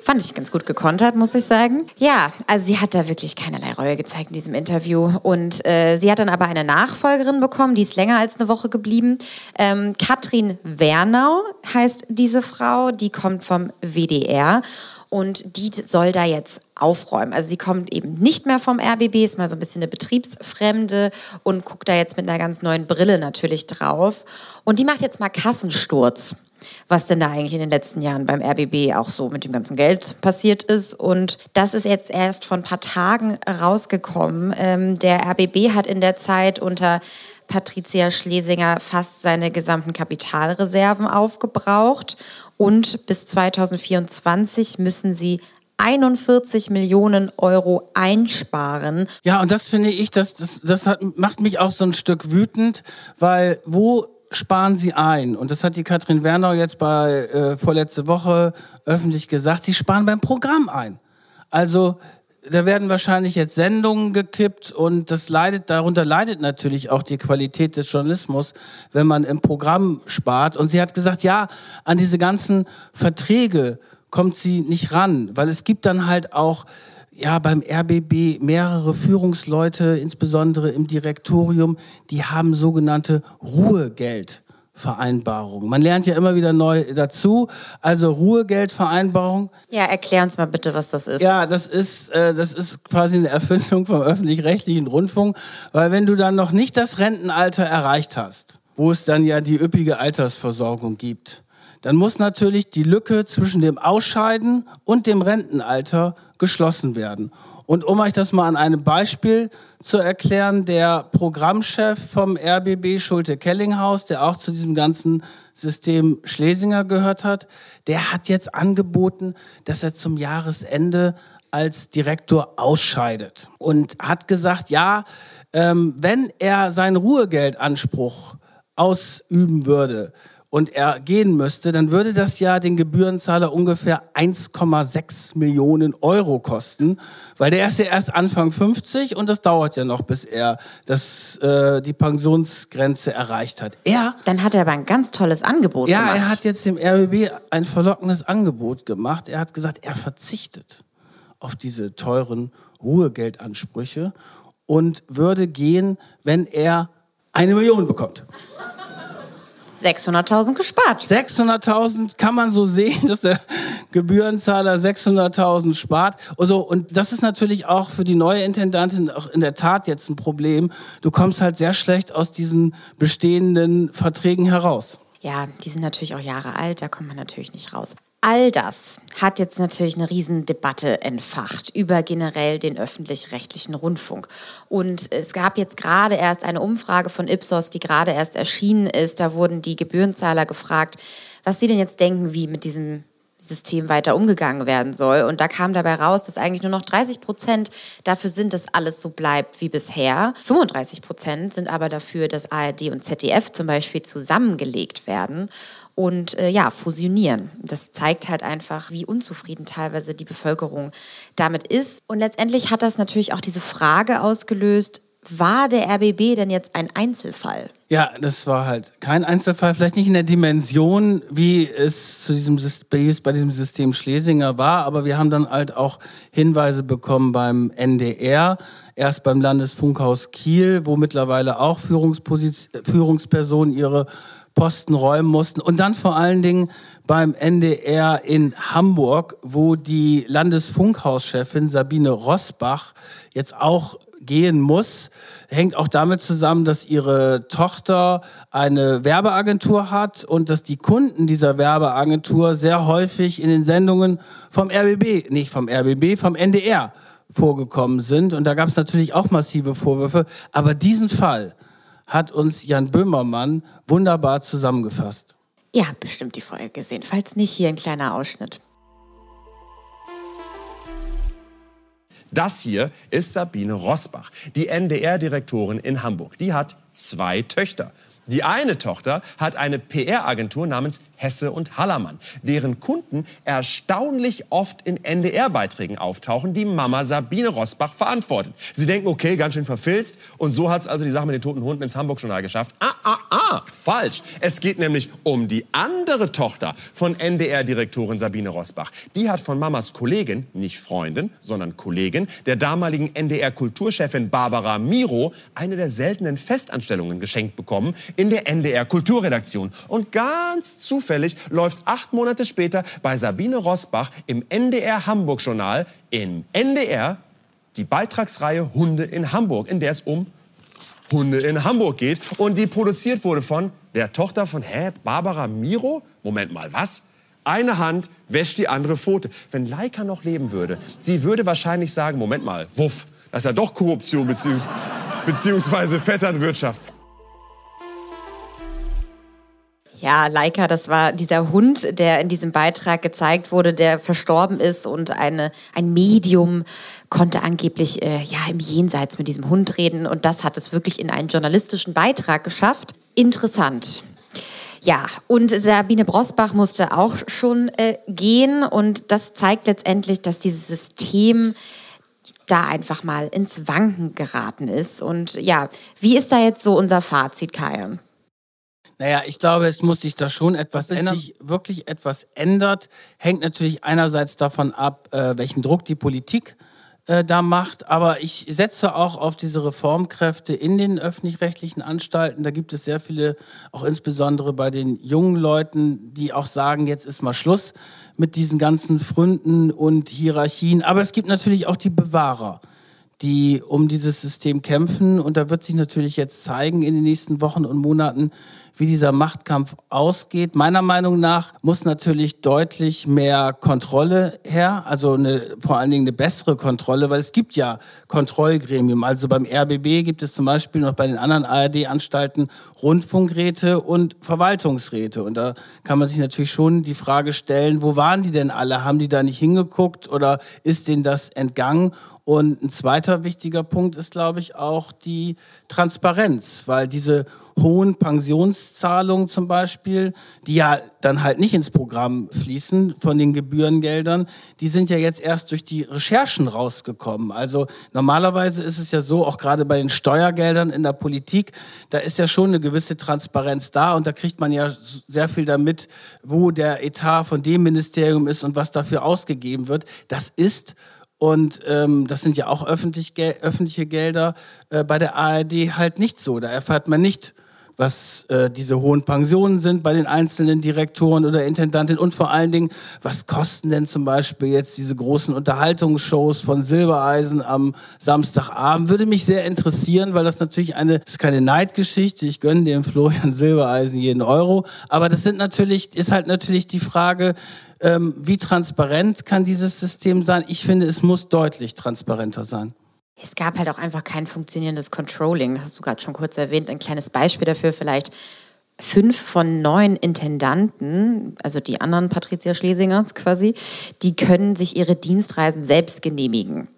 Fand ich ganz gut gekontert, muss ich sagen. Ja, also sie hat da wirklich keinerlei Reue gezeigt in diesem Interview. Und äh, sie hat dann aber eine Nachfolgerin bekommen, die ist länger als eine Woche geblieben. Ähm, Katrin Wernau heißt diese Frau, die kommt vom WDR und die soll da jetzt aufräumen. Also sie kommt eben nicht mehr vom RBB, ist mal so ein bisschen eine Betriebsfremde und guckt da jetzt mit einer ganz neuen Brille natürlich drauf. Und die macht jetzt mal Kassensturz was denn da eigentlich in den letzten Jahren beim RBB auch so mit dem ganzen Geld passiert ist. Und das ist jetzt erst vor ein paar Tagen rausgekommen. Ähm, der RBB hat in der Zeit unter Patricia Schlesinger fast seine gesamten Kapitalreserven aufgebraucht und bis 2024 müssen sie 41 Millionen Euro einsparen. Ja, und das finde ich, das, das, das hat, macht mich auch so ein Stück wütend, weil wo sparen sie ein? Und das hat die Katrin Wernau jetzt bei äh, vorletzte Woche öffentlich gesagt, sie sparen beim Programm ein. Also da werden wahrscheinlich jetzt Sendungen gekippt und das leidet, darunter leidet natürlich auch die Qualität des Journalismus, wenn man im Programm spart. Und sie hat gesagt, ja, an diese ganzen Verträge kommt sie nicht ran, weil es gibt dann halt auch ja, beim RBB mehrere Führungsleute, insbesondere im Direktorium, die haben sogenannte Ruhegeld. Vereinbarung. Man lernt ja immer wieder neu dazu. Also Ruhegeldvereinbarung. Ja, erklär uns mal bitte, was das ist. Ja, das ist, äh, das ist quasi eine Erfindung vom öffentlich-rechtlichen Rundfunk, weil wenn du dann noch nicht das Rentenalter erreicht hast, wo es dann ja die üppige Altersversorgung gibt, dann muss natürlich die Lücke zwischen dem Ausscheiden und dem Rentenalter geschlossen werden. Und um euch das mal an einem Beispiel zu erklären, der Programmchef vom RBB, Schulte Kellinghaus, der auch zu diesem ganzen System Schlesinger gehört hat, der hat jetzt angeboten, dass er zum Jahresende als Direktor ausscheidet. Und hat gesagt, ja, ähm, wenn er seinen Ruhegeldanspruch ausüben würde, und er gehen müsste, dann würde das ja den Gebührenzahler ungefähr 1,6 Millionen Euro kosten, weil der ist ja erst Anfang 50 und das dauert ja noch, bis er das, äh, die Pensionsgrenze erreicht hat. Er, dann hat er aber ein ganz tolles Angebot ja, gemacht. Ja, er hat jetzt dem RBB ein verlockendes Angebot gemacht. Er hat gesagt, er verzichtet auf diese teuren Ruhegeldansprüche und würde gehen, wenn er eine Million bekommt. 600.000 gespart. 600.000 kann man so sehen, dass der Gebührenzahler 600.000 spart. Also, und das ist natürlich auch für die neue Intendantin auch in der Tat jetzt ein Problem. Du kommst halt sehr schlecht aus diesen bestehenden Verträgen heraus. Ja, die sind natürlich auch Jahre alt, da kommt man natürlich nicht raus. All das hat jetzt natürlich eine Riesendebatte entfacht über generell den öffentlich-rechtlichen Rundfunk. Und es gab jetzt gerade erst eine Umfrage von Ipsos, die gerade erst erschienen ist. Da wurden die Gebührenzahler gefragt, was sie denn jetzt denken, wie mit diesem System weiter umgegangen werden soll. Und da kam dabei raus, dass eigentlich nur noch 30 Prozent dafür sind, dass alles so bleibt wie bisher. 35 Prozent sind aber dafür, dass ARD und ZDF zum Beispiel zusammengelegt werden und äh, ja, fusionieren. Das zeigt halt einfach, wie unzufrieden teilweise die Bevölkerung damit ist. Und letztendlich hat das natürlich auch diese Frage ausgelöst, war der RBB denn jetzt ein Einzelfall? Ja, das war halt kein Einzelfall, vielleicht nicht in der Dimension, wie es zu diesem wie bei diesem System Schlesinger war, aber wir haben dann halt auch Hinweise bekommen beim NDR, erst beim Landesfunkhaus Kiel, wo mittlerweile auch Führungspersonen ihre Posten räumen mussten. Und dann vor allen Dingen beim NDR in Hamburg, wo die Landesfunkhauschefin Sabine Rosbach jetzt auch gehen muss, hängt auch damit zusammen, dass ihre Tochter eine Werbeagentur hat und dass die Kunden dieser Werbeagentur sehr häufig in den Sendungen vom RBB, nicht vom RBB, vom NDR vorgekommen sind. Und da gab es natürlich auch massive Vorwürfe. Aber diesen Fall, hat uns Jan Böhmermann wunderbar zusammengefasst. Ihr habt bestimmt die Folge gesehen. Falls nicht, hier ein kleiner Ausschnitt. Das hier ist Sabine Rosbach, die NDR-Direktorin in Hamburg. Die hat zwei Töchter. Die eine Tochter hat eine PR-Agentur namens Hesse und Hallermann, deren Kunden erstaunlich oft in NDR-Beiträgen auftauchen, die Mama Sabine Rosbach verantwortet. Sie denken, okay, ganz schön verfilzt. Und so hat es also die Sache mit den toten Hunden ins Hamburg-Journal geschafft. Ah, ah, ah, falsch. Es geht nämlich um die andere Tochter von NDR-Direktorin Sabine Rosbach. Die hat von Mamas Kollegin, nicht Freundin, sondern Kollegin, der damaligen NDR-Kulturchefin Barbara Miro, eine der seltenen Festanstellungen geschenkt bekommen, in der NDR Kulturredaktion. Und ganz zufällig läuft acht Monate später bei Sabine Rosbach im NDR Hamburg Journal im NDR die Beitragsreihe Hunde in Hamburg, in der es um Hunde in Hamburg geht und die produziert wurde von der Tochter von, hä, Barbara Miro? Moment mal, was? Eine Hand wäscht die andere Pfote. Wenn Leica noch leben würde, sie würde wahrscheinlich sagen, Moment mal, wuff, das ist ja doch Korruption beziehungsweise Vetternwirtschaft. Ja, Leica, das war dieser Hund, der in diesem Beitrag gezeigt wurde, der verstorben ist und eine, ein Medium konnte angeblich äh, ja im Jenseits mit diesem Hund reden und das hat es wirklich in einen journalistischen Beitrag geschafft. Interessant. Ja, und Sabine Brosbach musste auch schon äh, gehen und das zeigt letztendlich, dass dieses System da einfach mal ins Wanken geraten ist. Und ja, wie ist da jetzt so unser Fazit, Kajan? Naja, ich glaube, es muss sich da schon etwas ändern. sich wirklich etwas ändert, hängt natürlich einerseits davon ab, äh, welchen Druck die Politik äh, da macht. Aber ich setze auch auf diese Reformkräfte in den öffentlich-rechtlichen Anstalten. Da gibt es sehr viele, auch insbesondere bei den jungen Leuten, die auch sagen, jetzt ist mal Schluss mit diesen ganzen Fründen und Hierarchien. Aber es gibt natürlich auch die Bewahrer die um dieses System kämpfen. Und da wird sich natürlich jetzt zeigen in den nächsten Wochen und Monaten, wie dieser Machtkampf ausgeht. Meiner Meinung nach muss natürlich deutlich mehr Kontrolle her, also eine, vor allen Dingen eine bessere Kontrolle, weil es gibt ja Kontrollgremium. Also beim RBB gibt es zum Beispiel noch bei den anderen ARD-Anstalten Rundfunkräte und Verwaltungsräte. Und da kann man sich natürlich schon die Frage stellen, wo waren die denn alle? Haben die da nicht hingeguckt oder ist denen das entgangen? Und ein zweiter zweiter wichtiger Punkt ist, glaube ich, auch die Transparenz, weil diese hohen Pensionszahlungen zum Beispiel, die ja dann halt nicht ins Programm fließen von den Gebührengeldern, die sind ja jetzt erst durch die Recherchen rausgekommen. Also normalerweise ist es ja so, auch gerade bei den Steuergeldern in der Politik, da ist ja schon eine gewisse Transparenz da und da kriegt man ja sehr viel damit, wo der Etat von dem Ministerium ist und was dafür ausgegeben wird. Das ist und ähm, das sind ja auch öffentlich, öffentliche Gelder äh, bei der ARD halt nicht so. Da erfährt man nicht, was äh, diese hohen Pensionen sind bei den einzelnen Direktoren oder Intendanten und vor allen Dingen, was kosten denn zum Beispiel jetzt diese großen Unterhaltungsshows von Silbereisen am Samstagabend? Würde mich sehr interessieren, weil das natürlich eine, ist keine Neidgeschichte. Ich gönne dem Florian Silbereisen jeden Euro. Aber das sind natürlich, ist halt natürlich die Frage, ähm, wie transparent kann dieses System sein? Ich finde, es muss deutlich transparenter sein. Es gab halt auch einfach kein funktionierendes Controlling. Das hast du gerade schon kurz erwähnt. Ein kleines Beispiel dafür vielleicht. Fünf von neun Intendanten, also die anderen Patricia Schlesingers quasi, die können sich ihre Dienstreisen selbst genehmigen.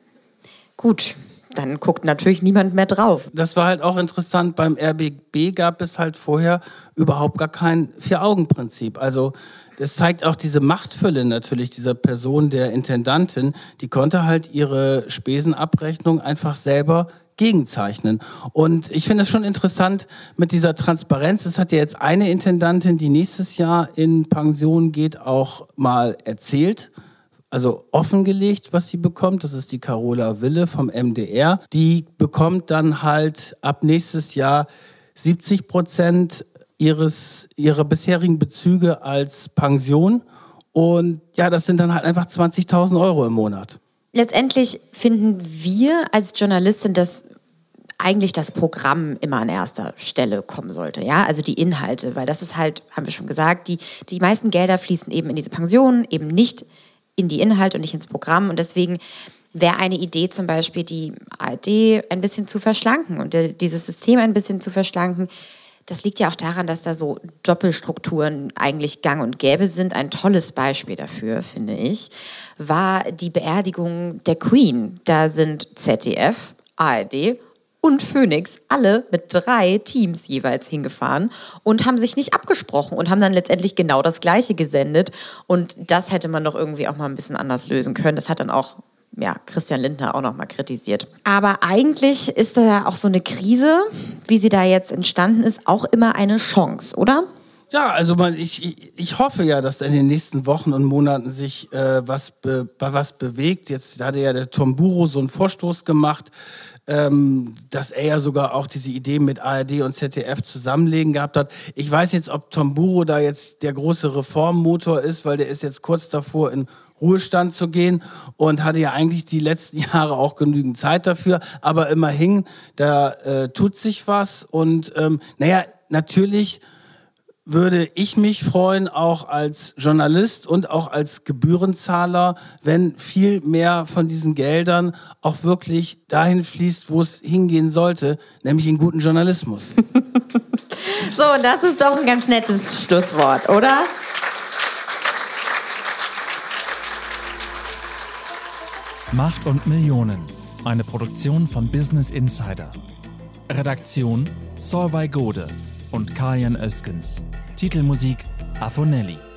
Gut, dann guckt natürlich niemand mehr drauf. Das war halt auch interessant. Beim RBB gab es halt vorher überhaupt gar kein Vier-Augen-Prinzip. Also das zeigt auch diese Machtfülle natürlich dieser Person, der Intendantin. Die konnte halt ihre Spesenabrechnung einfach selber gegenzeichnen. Und ich finde es schon interessant mit dieser Transparenz. Es hat ja jetzt eine Intendantin, die nächstes Jahr in Pension geht, auch mal erzählt also offengelegt, was sie bekommt. Das ist die Carola Wille vom MDR. Die bekommt dann halt ab nächstes Jahr 70 Prozent ihres, ihrer bisherigen Bezüge als Pension. Und ja, das sind dann halt einfach 20.000 Euro im Monat. Letztendlich finden wir als Journalistin, dass eigentlich das Programm immer an erster Stelle kommen sollte, ja, also die Inhalte, weil das ist halt, haben wir schon gesagt, die, die meisten Gelder fließen eben in diese Pensionen, eben nicht in die Inhalte und nicht ins Programm und deswegen wäre eine Idee zum Beispiel, die ARD ein bisschen zu verschlanken und dieses System ein bisschen zu verschlanken, das liegt ja auch daran, dass da so Doppelstrukturen eigentlich gang und gäbe sind. Ein tolles Beispiel dafür, finde ich, war die Beerdigung der Queen. Da sind ZDF, ARD und Phoenix alle mit drei Teams jeweils hingefahren und haben sich nicht abgesprochen und haben dann letztendlich genau das Gleiche gesendet. Und das hätte man doch irgendwie auch mal ein bisschen anders lösen können. Das hat dann auch ja, Christian Lindner auch nochmal kritisiert. Aber eigentlich ist da auch so eine Krise, wie sie da jetzt entstanden ist, auch immer eine Chance, oder? Ja, also man, ich, ich hoffe ja, dass in den nächsten Wochen und Monaten sich äh, was, be, was bewegt. Jetzt hatte ja der Tom Buro so einen Vorstoß gemacht, ähm, dass er ja sogar auch diese Idee mit ARD und ZDF zusammenlegen gehabt hat. Ich weiß jetzt, ob Tom Buro da jetzt der große Reformmotor ist, weil der ist jetzt kurz davor in Ruhestand zu gehen und hatte ja eigentlich die letzten Jahre auch genügend Zeit dafür. Aber immerhin, da äh, tut sich was und ähm, naja, natürlich würde ich mich freuen, auch als Journalist und auch als Gebührenzahler, wenn viel mehr von diesen Geldern auch wirklich dahin fließt, wo es hingehen sollte, nämlich in guten Journalismus. so, das ist doch ein ganz nettes Schlusswort, oder? Macht und Millionen. Eine Produktion von Business Insider. Redaktion Solvay Gode und Kajan Öskens. Titelmusik Afonelli.